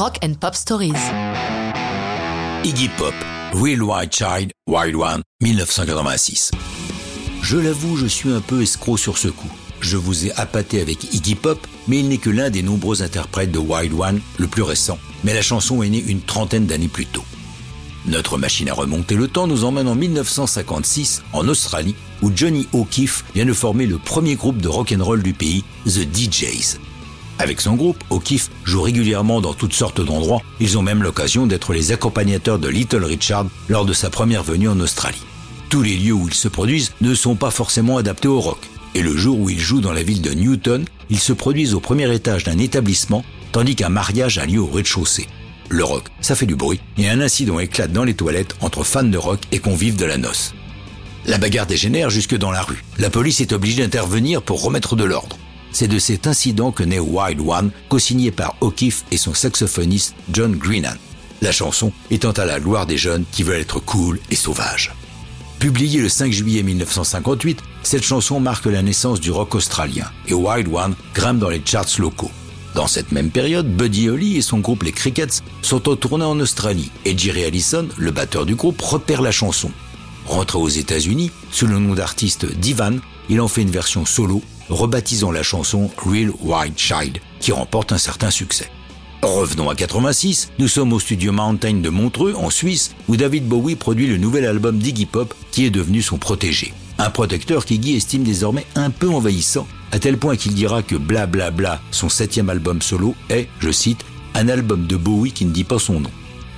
Rock and Pop Stories. Iggy Pop, Real White Child, Wild One, 1986. Je l'avoue, je suis un peu escroc sur ce coup. Je vous ai appâté avec Iggy Pop, mais il n'est que l'un des nombreux interprètes de Wild One, le plus récent, mais la chanson est née une trentaine d'années plus tôt. Notre machine à remonter le temps nous emmène en 1956 en Australie où Johnny O'Keefe vient de former le premier groupe de rock'n'roll du pays, The DJs. Avec son groupe, O'Keefe joue régulièrement dans toutes sortes d'endroits. Ils ont même l'occasion d'être les accompagnateurs de Little Richard lors de sa première venue en Australie. Tous les lieux où ils se produisent ne sont pas forcément adaptés au rock. Et le jour où ils jouent dans la ville de Newton, ils se produisent au premier étage d'un établissement, tandis qu'un mariage a lieu au rez-de-chaussée. Le rock, ça fait du bruit, et un incident éclate dans les toilettes entre fans de rock et convives de la noce. La bagarre dégénère jusque dans la rue. La police est obligée d'intervenir pour remettre de l'ordre. C'est de cet incident que naît Wild One, co-signé par O'Keefe et son saxophoniste John Greenan. La chanson étant à la gloire des jeunes qui veulent être cool et sauvages. Publiée le 5 juillet 1958, cette chanson marque la naissance du rock australien et Wild One grimpe dans les charts locaux. Dans cette même période, Buddy Holly et son groupe les Crickets sont en tournée en Australie et Jerry Allison, le batteur du groupe, repère la chanson. Rentré aux États-Unis, sous le nom d'artiste Divan, il en fait une version solo, rebaptisant la chanson Real White Child, qui remporte un certain succès. Revenons à 86, nous sommes au studio Mountain de Montreux, en Suisse, où David Bowie produit le nouvel album d'Iggy Pop, qui est devenu son protégé. Un protecteur qu'Iggy estime désormais un peu envahissant, à tel point qu'il dira que Bla Bla Bla, son septième album solo, est, je cite, un album de Bowie qui ne dit pas son nom.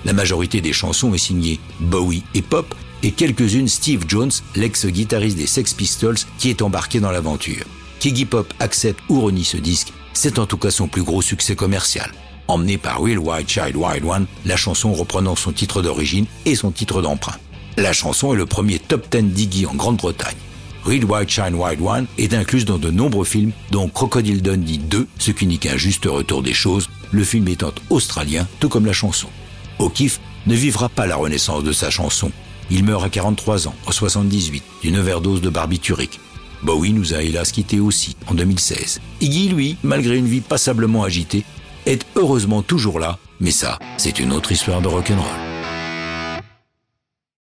La majorité des chansons est signée Bowie et Pop, et quelques-unes Steve Jones, l'ex-guitariste des Sex Pistols, qui est embarqué dans l'aventure. Qu'Iggy Pop accepte ou renie ce disque, c'est en tout cas son plus gros succès commercial. Emmené par Real White Child Wild One, la chanson reprenant son titre d'origine et son titre d'emprunt. La chanson est le premier top 10 d'Iggy en Grande-Bretagne. Real White Shine Wild One est incluse dans de nombreux films, dont Crocodile Dundee 2, ce qui n'est qu'un juste retour des choses, le film étant australien, tout comme la chanson. O'Keefe ne vivra pas la renaissance de sa chanson. Il meurt à 43 ans, en 78, d'une overdose de barbiturique. Bowie nous a hélas quitté aussi, en 2016. Iggy, lui, malgré une vie passablement agitée, est heureusement toujours là, mais ça, c'est une autre histoire de rock'n'roll.